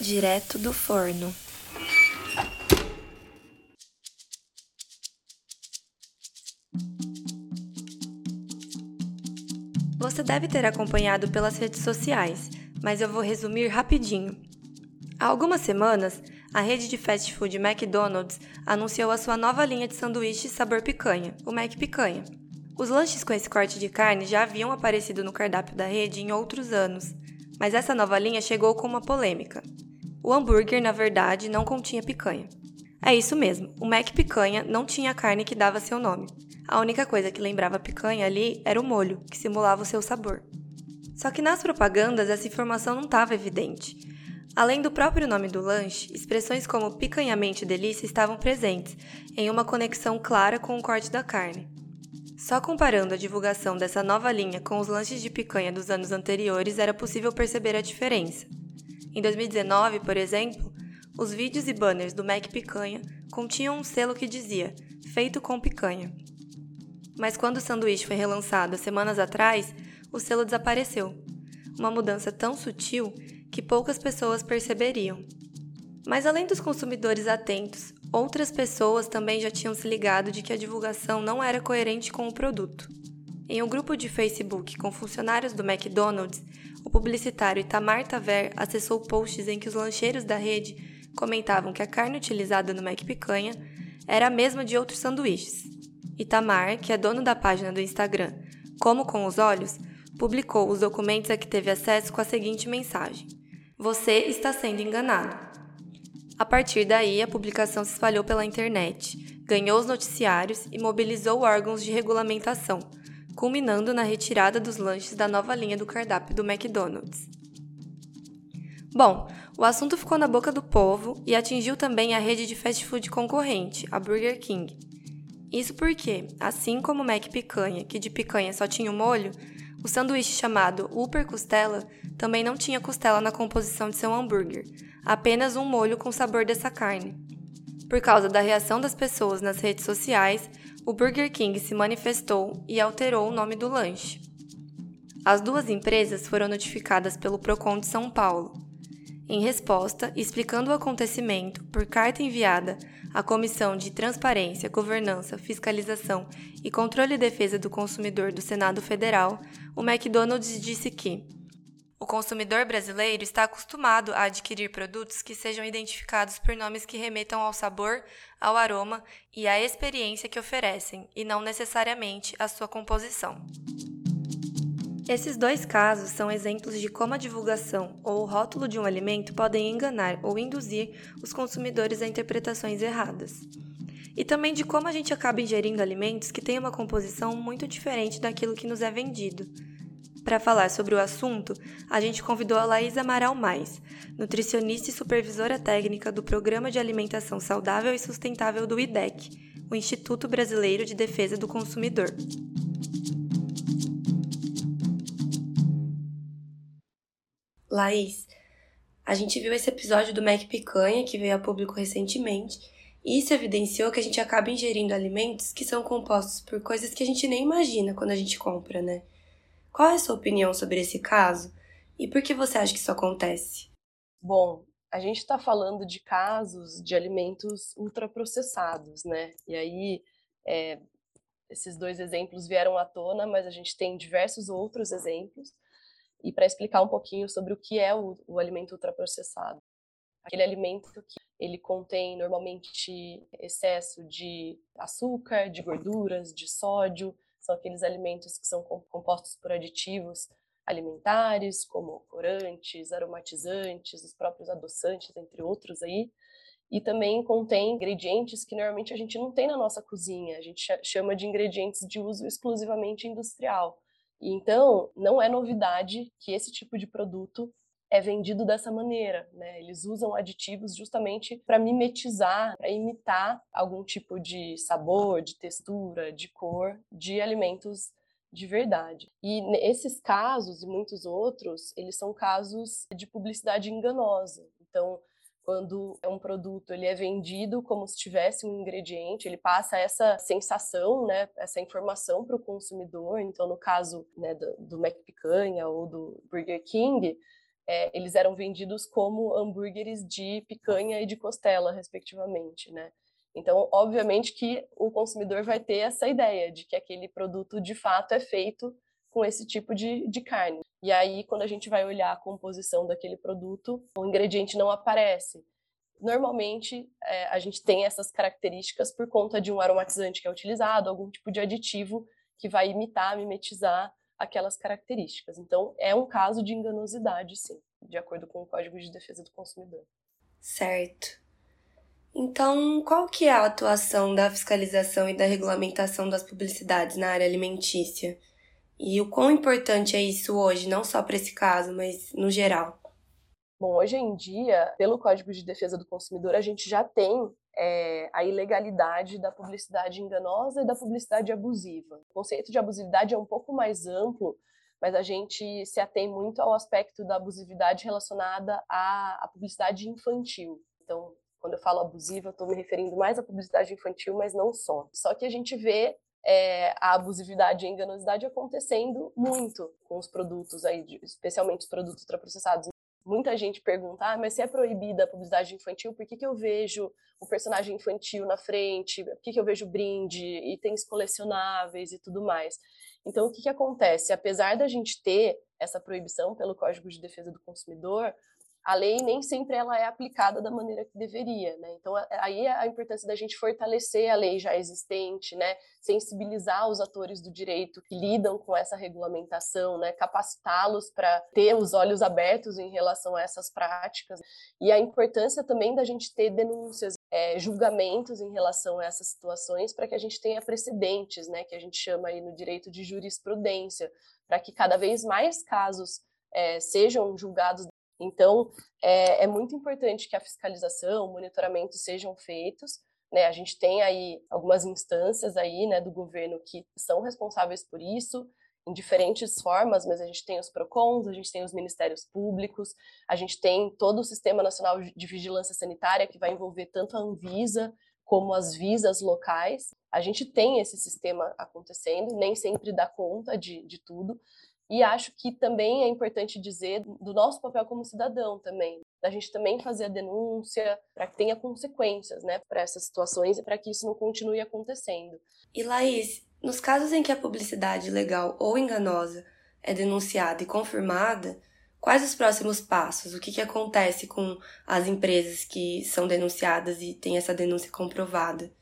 direto do forno. Você deve ter acompanhado pelas redes sociais, mas eu vou resumir rapidinho. Há algumas semanas, a rede de fast food McDonald's anunciou a sua nova linha de sanduíches sabor picanha, o Mac Picanha. Os lanches com esse corte de carne já haviam aparecido no cardápio da rede em outros anos, mas essa nova linha chegou com uma polêmica. O hambúrguer, na verdade, não continha picanha. É isso mesmo, o Mac Picanha não tinha a carne que dava seu nome. A única coisa que lembrava picanha ali era o molho, que simulava o seu sabor. Só que nas propagandas essa informação não estava evidente. Além do próprio nome do lanche, expressões como picanhamente delícia estavam presentes, em uma conexão clara com o corte da carne. Só comparando a divulgação dessa nova linha com os lanches de picanha dos anos anteriores era possível perceber a diferença. Em 2019, por exemplo, os vídeos e banners do Mac Picanha continham um selo que dizia Feito com picanha. Mas quando o sanduíche foi relançado semanas atrás, o selo desapareceu. Uma mudança tão sutil que poucas pessoas perceberiam. Mas além dos consumidores atentos, outras pessoas também já tinham se ligado de que a divulgação não era coerente com o produto. Em um grupo de Facebook com funcionários do McDonald's, o publicitário Itamar Taver acessou posts em que os lancheiros da rede comentavam que a carne utilizada no Mac Picanha era a mesma de outros sanduíches. Itamar, que é dono da página do Instagram Como com os Olhos, publicou os documentos a que teve acesso com a seguinte mensagem: Você está sendo enganado. A partir daí, a publicação se espalhou pela internet, ganhou os noticiários e mobilizou órgãos de regulamentação, culminando na retirada dos lanches da nova linha do cardápio do McDonald's. Bom, o assunto ficou na boca do povo e atingiu também a rede de fast food concorrente, a Burger King. Isso porque, assim como o Mac Picanha, que de picanha só tinha o molho, o sanduíche chamado Upper Costela também não tinha costela na composição de seu hambúrguer, apenas um molho com sabor dessa carne. Por causa da reação das pessoas nas redes sociais, o Burger King se manifestou e alterou o nome do lanche. As duas empresas foram notificadas pelo Procon de São Paulo. Em resposta, explicando o acontecimento por carta enviada à Comissão de Transparência, Governança, Fiscalização e Controle e Defesa do Consumidor do Senado Federal, o McDonald's disse que o consumidor brasileiro está acostumado a adquirir produtos que sejam identificados por nomes que remetam ao sabor, ao aroma e à experiência que oferecem, e não necessariamente à sua composição. Esses dois casos são exemplos de como a divulgação ou o rótulo de um alimento podem enganar ou induzir os consumidores a interpretações erradas. E também de como a gente acaba ingerindo alimentos que têm uma composição muito diferente daquilo que nos é vendido. Para falar sobre o assunto, a gente convidou a Laís Amaral Mais, nutricionista e supervisora técnica do Programa de Alimentação Saudável e Sustentável do IDEC, o Instituto Brasileiro de Defesa do Consumidor. Laís, a gente viu esse episódio do Mac Picanha, que veio a público recentemente, e isso evidenciou que a gente acaba ingerindo alimentos que são compostos por coisas que a gente nem imagina quando a gente compra, né? Qual é a sua opinião sobre esse caso e por que você acha que isso acontece? Bom, a gente está falando de casos de alimentos ultraprocessados, né? E aí, é, esses dois exemplos vieram à tona, mas a gente tem diversos outros exemplos. E para explicar um pouquinho sobre o que é o, o alimento ultraprocessado. Aquele alimento que ele contém normalmente excesso de açúcar, de gorduras, de sódio, são aqueles alimentos que são compostos por aditivos alimentares, como corantes, aromatizantes, os próprios adoçantes, entre outros aí. E também contém ingredientes que normalmente a gente não tem na nossa cozinha, a gente chama de ingredientes de uso exclusivamente industrial. E então, não é novidade que esse tipo de produto é vendido dessa maneira, né? Eles usam aditivos justamente para mimetizar, para imitar algum tipo de sabor, de textura, de cor de alimentos de verdade. E esses casos e muitos outros, eles são casos de publicidade enganosa. Então, quando é um produto ele é vendido como se tivesse um ingrediente, ele passa essa sensação, né, essa informação para o consumidor. Então, no caso né, do, do Mac Picanha ou do Burger King, é, eles eram vendidos como hambúrgueres de picanha e de costela, respectivamente, né? Então, obviamente que o consumidor vai ter essa ideia de que aquele produto de fato é feito com esse tipo de, de carne. E aí, quando a gente vai olhar a composição daquele produto, o ingrediente não aparece. Normalmente, é, a gente tem essas características por conta de um aromatizante que é utilizado, algum tipo de aditivo que vai imitar, mimetizar aquelas características. Então, é um caso de enganosidade, sim, de acordo com o Código de Defesa do Consumidor. Certo. Então, qual que é a atuação da fiscalização e da regulamentação das publicidades na área alimentícia? E o quão importante é isso hoje, não só para esse caso, mas no geral? Bom, hoje em dia, pelo Código de Defesa do Consumidor, a gente já tem é, a ilegalidade da publicidade enganosa e da publicidade abusiva. O conceito de abusividade é um pouco mais amplo, mas a gente se atém muito ao aspecto da abusividade relacionada à, à publicidade infantil. Então, quando eu falo abusiva, estou me referindo mais à publicidade infantil, mas não só. Só que a gente vê é, a abusividade e a enganosidade acontecendo muito com os produtos aí, especialmente os produtos ultraprocessados muita gente pergunta, ah, mas se é proibida a publicidade infantil, por que, que eu vejo o personagem infantil na frente? Por que, que eu vejo brinde, itens colecionáveis e tudo mais? Então, o que, que acontece? Apesar da gente ter essa proibição pelo Código de Defesa do Consumidor, a lei nem sempre ela é aplicada da maneira que deveria, né? Então aí é a importância da gente fortalecer a lei já existente, né? Sensibilizar os atores do direito que lidam com essa regulamentação, né? Capacitá-los para ter os olhos abertos em relação a essas práticas e a importância também da gente ter denúncias, é, julgamentos em relação a essas situações para que a gente tenha precedentes, né? Que a gente chama aí no direito de jurisprudência, para que cada vez mais casos é, sejam julgados então, é, é muito importante que a fiscalização, o monitoramento sejam feitos. Né? A gente tem aí algumas instâncias aí, né, do governo que são responsáveis por isso, em diferentes formas, mas a gente tem os PROCONs, a gente tem os ministérios públicos, a gente tem todo o Sistema Nacional de Vigilância Sanitária, que vai envolver tanto a Anvisa como as visas locais. A gente tem esse sistema acontecendo, nem sempre dá conta de, de tudo, e acho que também é importante dizer do nosso papel como cidadão também, da gente também fazer a denúncia para que tenha consequências, né, para essas situações e para que isso não continue acontecendo. E Laís, nos casos em que a publicidade legal ou enganosa é denunciada e confirmada, quais os próximos passos? O que, que acontece com as empresas que são denunciadas e têm essa denúncia comprovada?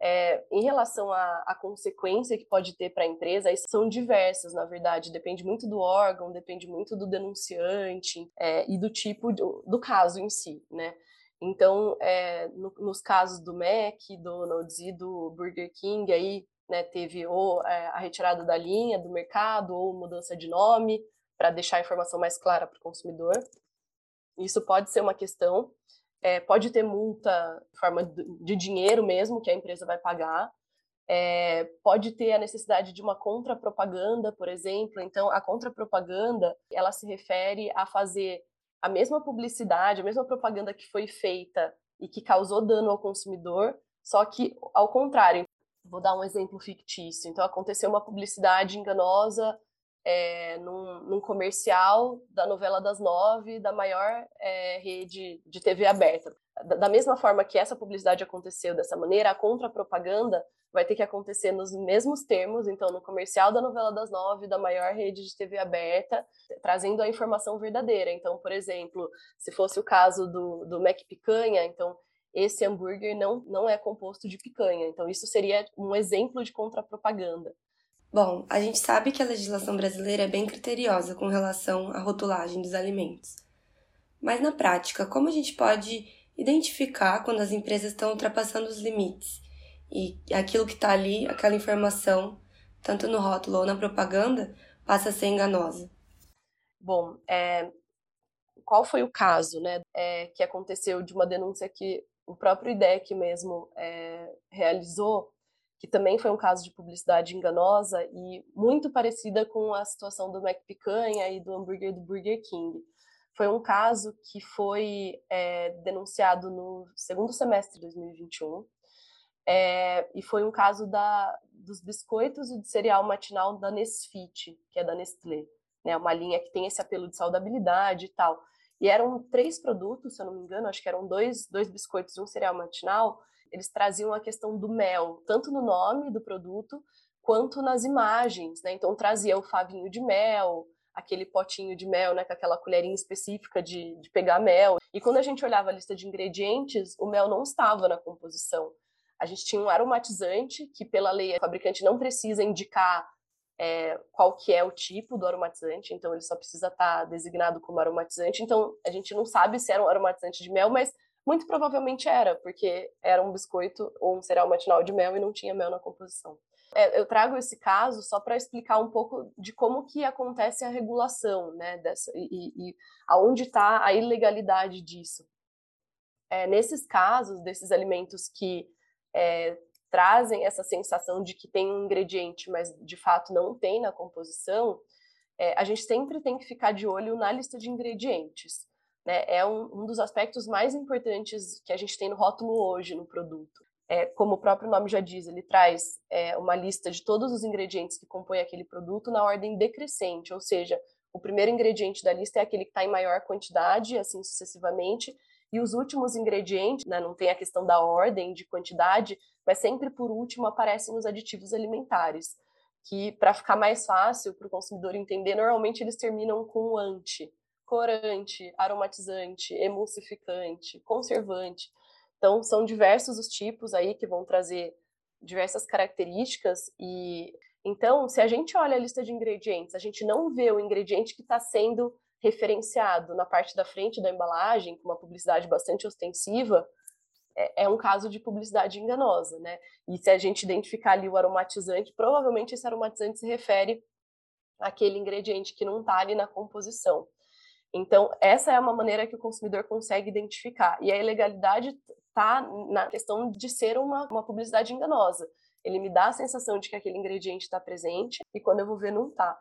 É, em relação à, consequência que pode ter para a empresa, são diversas, na verdade, depende muito do órgão, depende muito do denunciante é, e do tipo do, do, caso em si, né? Então, é, no, nos casos do McDonald's e do Burger King, aí né, teve ou é, a retirada da linha do mercado ou mudança de nome para deixar a informação mais clara para o consumidor. Isso pode ser uma questão. É, pode ter multa forma de dinheiro mesmo, que a empresa vai pagar. É, pode ter a necessidade de uma contrapropaganda, por exemplo. Então, a contrapropaganda, ela se refere a fazer a mesma publicidade, a mesma propaganda que foi feita e que causou dano ao consumidor, só que ao contrário. Vou dar um exemplo fictício. Então, aconteceu uma publicidade enganosa é, num, num, comercial da novela das nove da maior é, rede de TV aberta. Da, da, mesma forma que essa publicidade aconteceu dessa maneira, a contrapropaganda vai ter que acontecer nos mesmos termos, então no comercial da novela das nove da maior rede de TV aberta, trazendo a informação verdadeira. Então, por exemplo, se fosse o caso do, do Mac Picanha, então esse hambúrguer não, não é composto de picanha. Então, isso seria um exemplo de contrapropaganda. Bom, a gente sabe que a legislação brasileira é bem criteriosa com relação à rotulagem dos alimentos. Mas na prática, como a gente pode identificar quando as empresas estão ultrapassando os limites e aquilo que está ali, aquela informação, tanto no rótulo ou na propaganda, passa a ser enganosa? Bom, é, qual foi o caso né, é, que aconteceu de uma denúncia que o próprio IDEC mesmo é, realizou que também foi um caso de publicidade enganosa e muito parecida com a situação do Mac Picanha e do hambúrguer do Burger King. Foi um caso que foi é, denunciado no segundo semestre de 2021 é, e foi um caso da, dos biscoitos e do cereal matinal da Nesfit, que é da Nestlé. né? Uma linha que tem esse apelo de saudabilidade e tal. E eram três produtos, se eu não me engano, acho que eram dois, dois biscoitos e um cereal matinal. Eles traziam a questão do mel, tanto no nome do produto quanto nas imagens, né? Então trazia o favinho de mel, aquele potinho de mel, né, com aquela colherinha específica de, de pegar mel. E quando a gente olhava a lista de ingredientes, o mel não estava na composição. A gente tinha um aromatizante que, pela lei, o fabricante não precisa indicar é, qual que é o tipo do aromatizante, então ele só precisa estar tá designado como aromatizante. Então a gente não sabe se era um aromatizante de mel, mas muito provavelmente era, porque era um biscoito ou um cereal matinal de mel e não tinha mel na composição. É, eu trago esse caso só para explicar um pouco de como que acontece a regulação, né, dessa, e, e aonde está a ilegalidade disso. É, nesses casos, desses alimentos que é, trazem essa sensação de que tem um ingrediente, mas de fato não tem na composição, é, a gente sempre tem que ficar de olho na lista de ingredientes. Né? É um, um dos aspectos mais importantes que a gente tem no rótulo hoje no produto é, como o próprio nome já diz, ele traz é, uma lista de todos os ingredientes que compõem aquele produto na ordem decrescente, ou seja, o primeiro ingrediente da lista é aquele que está em maior quantidade, assim sucessivamente, e os últimos ingredientes, né, não tem a questão da ordem de quantidade, mas sempre por último aparecem os aditivos alimentares, que para ficar mais fácil para o consumidor entender, normalmente eles terminam com anti, corante, aromatizante, emulsificante, conservante. Então, são diversos os tipos aí que vão trazer diversas características e então, se a gente olha a lista de ingredientes, a gente não vê o ingrediente que está sendo referenciado na parte da frente da embalagem, com uma publicidade bastante ostensiva, é, é, um caso de publicidade enganosa, né? E se a gente identificar ali o aromatizante, provavelmente esse aromatizante se refere àquele ingrediente que não está ali na composição. Então, essa é uma maneira que o consumidor consegue identificar. E a ilegalidade está na questão de ser uma, uma publicidade enganosa. Ele me dá a sensação de que aquele ingrediente está presente e quando eu vou ver não está.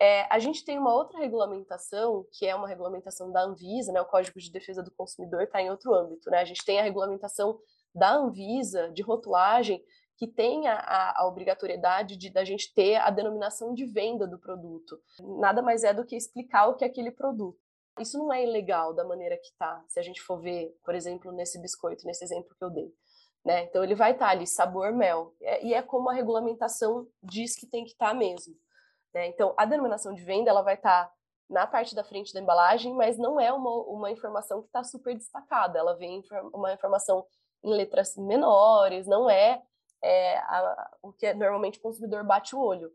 É, a gente tem uma outra regulamentação, que é uma regulamentação da Anvisa, né, o Código de Defesa do Consumidor está em outro âmbito. Né? A gente tem a regulamentação da Anvisa de rotulagem, que tem a, a obrigatoriedade de da gente ter a denominação de venda do produto. Nada mais é do que explicar o que é aquele produto. Isso não é ilegal da maneira que está, se a gente for ver, por exemplo, nesse biscoito, nesse exemplo que eu dei. Né? Então, ele vai estar tá ali, sabor mel. É, e é como a regulamentação diz que tem que estar tá mesmo. Né? Então, a denominação de venda ela vai estar tá na parte da frente da embalagem, mas não é uma, uma informação que está super destacada. Ela vem uma informação em letras menores, não é, é a, o que é, normalmente o consumidor bate o olho.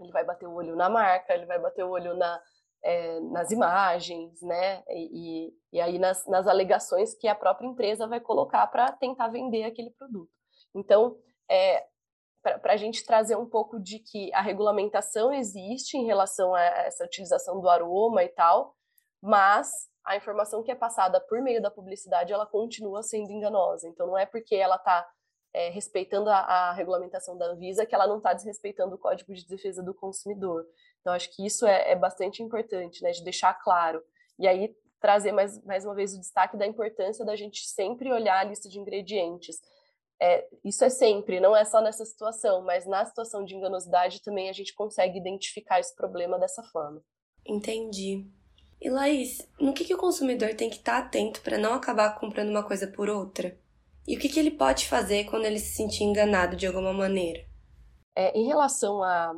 Ele vai bater o olho na marca, ele vai bater o olho na, é, nas imagens, né? E, e aí nas, nas alegações que a própria empresa vai colocar para tentar vender aquele produto. Então, é, para a gente trazer um pouco de que a regulamentação existe em relação a essa utilização do aroma e tal, mas a informação que é passada por meio da publicidade ela continua sendo enganosa. Então não é porque ela está é, respeitando a, a, regulamentação da Anvisa, que ela não está desrespeitando o Código de Defesa do Consumidor. Então, acho que isso é, é, bastante importante, né, de deixar claro. E aí, trazer mais, mais uma vez o destaque da importância da gente sempre olhar a lista de ingredientes. É, isso é sempre, não é só nessa situação, mas na situação de enganosidade também a gente consegue identificar esse problema dessa forma. Entendi. E Laís, no que, que o consumidor tem que estar atento para não acabar comprando uma coisa por outra? E o que, que ele pode fazer quando ele se sentir enganado de alguma maneira? É, em relação à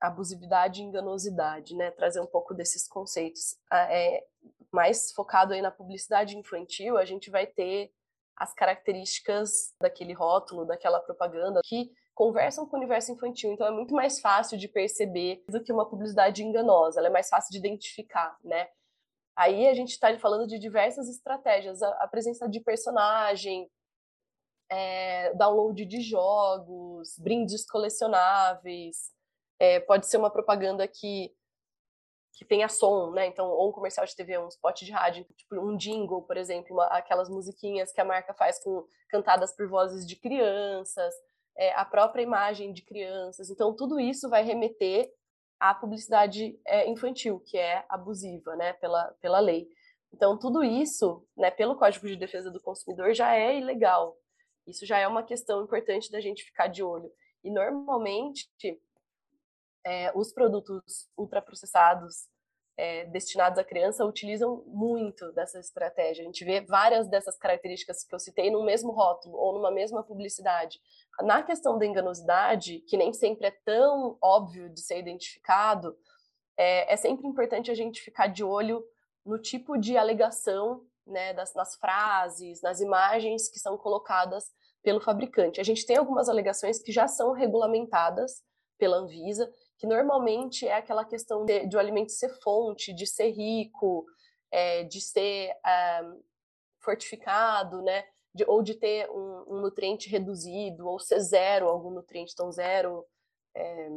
abusividade e enganosidade, né, trazer um pouco desses conceitos, é, mais focado aí na publicidade infantil, a gente vai ter as características daquele rótulo, daquela propaganda que conversam com o universo infantil, então é muito mais fácil de perceber do que uma publicidade enganosa, ela é mais fácil de identificar, né? Aí a gente está falando de diversas estratégias, a, a presença de personagem, é, download de jogos, brindes colecionáveis, é, pode ser uma propaganda que que tenha som, né? Então, ou um comercial de TV, um spot de rádio, tipo um jingle, por exemplo, uma, aquelas musiquinhas que a marca faz com cantadas por vozes de crianças, é, a própria imagem de crianças. Então, tudo isso vai remeter a publicidade é, infantil, que é abusiva, né, pela, pela lei. Então, tudo isso, né, pelo Código de Defesa do Consumidor, já é ilegal. Isso já é uma questão importante da gente ficar de olho. E, normalmente, é, os produtos ultraprocessados é, destinados à criança utilizam muito dessa estratégia. A gente vê várias dessas características que eu citei no mesmo rótulo ou numa mesma publicidade. Na questão da enganosidade, que nem sempre é tão óbvio de ser identificado, é, é sempre importante a gente ficar de olho no tipo de alegação, né, das, nas frases, nas imagens que são colocadas pelo fabricante. A gente tem algumas alegações que já são regulamentadas pela Anvisa que normalmente é aquela questão de, de o alimento ser fonte, de ser rico, é, de ser uh, fortificado, né? De, ou de ter um, um, nutriente reduzido, ou ser zero algum nutriente, então zero é,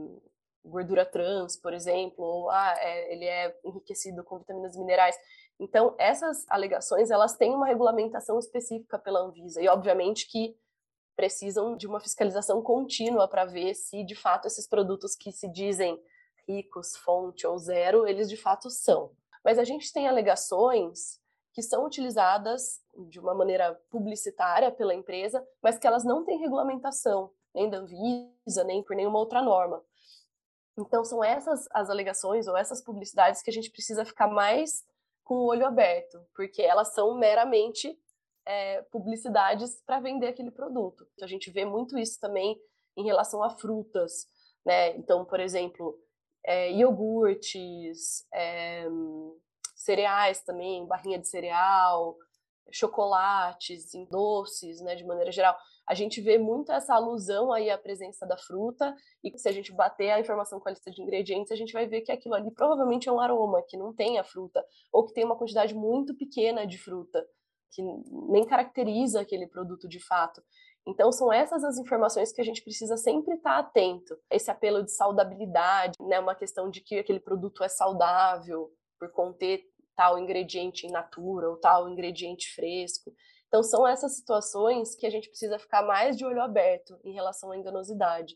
gordura trans, por exemplo, ou ah, é, ele é enriquecido com vitaminas e minerais. Então, essas alegações, elas têm uma regulamentação específica pela Anvisa, e obviamente que precisam de uma fiscalização contínua para ver se de fato esses produtos que se dizem ricos, fonte ou zero, eles de fato são. Mas a gente tem alegações que são utilizadas de uma maneira publicitária pela empresa, mas que elas não têm regulamentação, nem da Anvisa, nem por nenhuma outra norma. Então são essas as alegações ou essas publicidades que a gente precisa ficar mais com o olho aberto, porque elas são meramente é, publicidades para vender aquele produto. Então, a gente vê muito isso também em relação a frutas, né? Então, por exemplo, é, iogurtes, é, cereais também, barrinha de cereal, chocolates, doces, né, de maneira geral. A gente vê muito essa alusão aí à presença da fruta e se a gente bater a informação com a lista de ingredientes, a gente vai ver que aquilo ali provavelmente é um aroma que não tem a fruta ou que tem uma quantidade muito pequena de fruta que nem caracteriza aquele produto de fato. Então, são essas as informações que a gente precisa sempre estar atento. Esse apelo de saudabilidade, né, uma questão de que aquele produto é saudável por conter tal ingrediente in natura ou tal ingrediente fresco. Então, são essas situações que a gente precisa ficar mais de olho aberto em relação à enganosidade.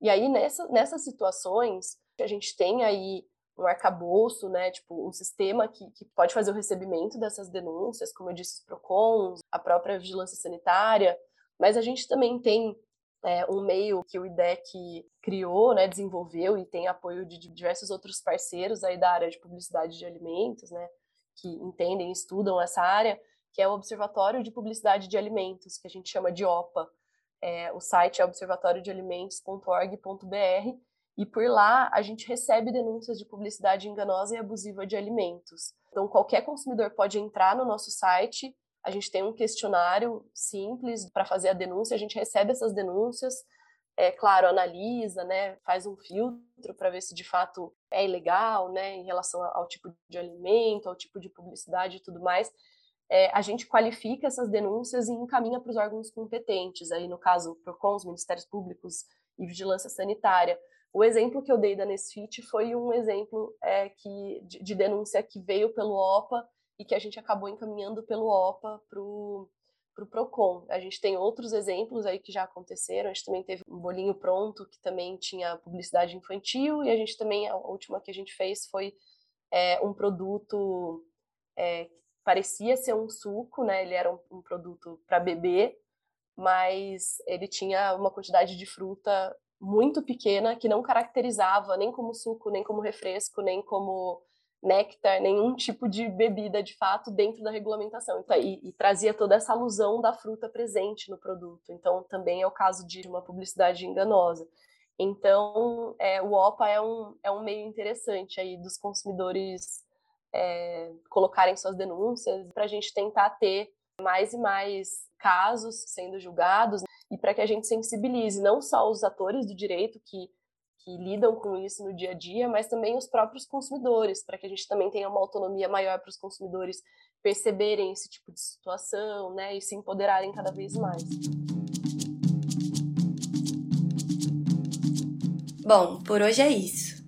E aí, nessa, nessas situações, a gente tem aí um arcabouço, né, tipo, um sistema que, que pode fazer o recebimento dessas denúncias, como eu disse, os PROCONs, a própria vigilância sanitária, mas a gente também tem é, um meio que o IDEC criou, né, desenvolveu e tem apoio de diversos outros parceiros aí da área de publicidade de alimentos, né, que entendem estudam essa área, que é o Observatório de Publicidade de Alimentos, que a gente chama de OPA. É, o site é observatoriodealimentos.org.br e por lá a gente recebe denúncias de publicidade enganosa e abusiva de alimentos. Então qualquer consumidor pode entrar no nosso site, a gente tem um questionário simples para fazer a denúncia, a gente recebe essas denúncias, é claro, analisa, né, faz um filtro para ver se de fato é ilegal, né, em relação ao tipo de alimento, ao tipo de publicidade e tudo mais. É, a gente qualifica essas denúncias e encaminha para os órgãos competentes, aí no caso, PROCON, os Ministérios Públicos e Vigilância Sanitária. O exemplo que eu dei da Nesfit foi um exemplo é, que, de, de, denúncia que veio pelo OPA e que a gente acabou encaminhando pelo OPA para o pro PROCON. A gente tem outros exemplos aí que já aconteceram, a gente também teve um bolinho pronto que também tinha publicidade infantil e a gente também, a última que a gente fez foi é, um produto é, parecia ser um suco, né? Ele era um, um produto para bebê, mas ele tinha uma quantidade de fruta muito pequena que não caracterizava nem como suco, nem como refresco, nem como néctar, nenhum tipo de bebida de fato dentro da regulamentação. Então, e, e, trazia toda essa alusão da fruta presente no produto. Então, também é o caso de uma publicidade enganosa. Então, é, o OPA é um, é um meio interessante aí dos consumidores é, colocarem suas denúncias para a gente tentar ter mais e mais casos sendo julgados e para que a gente sensibilize não só os atores do direito que, que lidam com isso no dia a dia, mas também os próprios consumidores, para que a gente também tenha uma autonomia maior para os consumidores perceberem esse tipo de situação, né, e se empoderarem cada vez mais. Bom, por hoje é isso.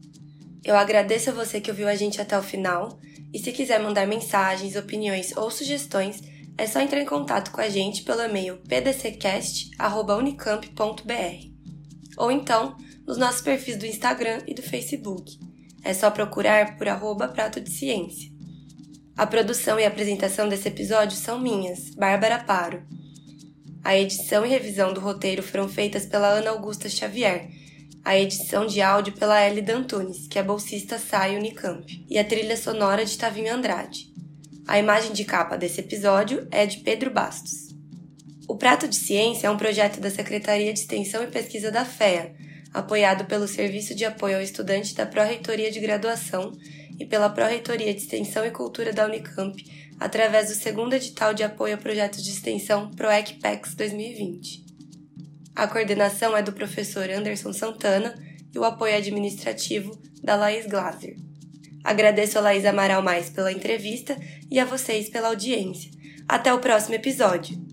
Eu agradeço a você que ouviu a gente até o final, e se quiser mandar mensagens, opiniões ou sugestões, é só entrar em contato com a gente pelo e-mail pdccast.unicamp.br ou então nos nossos perfis do Instagram e do Facebook. É só procurar por arroba prato de ciência. A produção e apresentação desse episódio são minhas, Bárbara Paro. A edição e revisão do roteiro foram feitas pela Ana Augusta Xavier, A edição de áudio pela Ellie Dantunes, que é bolsista SAI Unicamp, e a trilha sonora de Tavinho Andrade. A imagem de capa desse episódio é de Pedro Bastos. O Prato de Ciência é um projeto da Secretaria de Extensão e Pesquisa da FEA, apoiado pelo Serviço de Apoio ao Estudante da Pró-Reitoria de Graduação e pela Pró-Reitoria de Extensão e Cultura da Unicamp, através do segundo edital de apoio a projetos de extensão ProECPEX 2020. A coordenação é do professor Anderson Santana e o apoio administrativo da Laís Glaser. Agradeço a Laís Amaral Mais pela entrevista e a vocês pela audiência. Até o próximo episódio!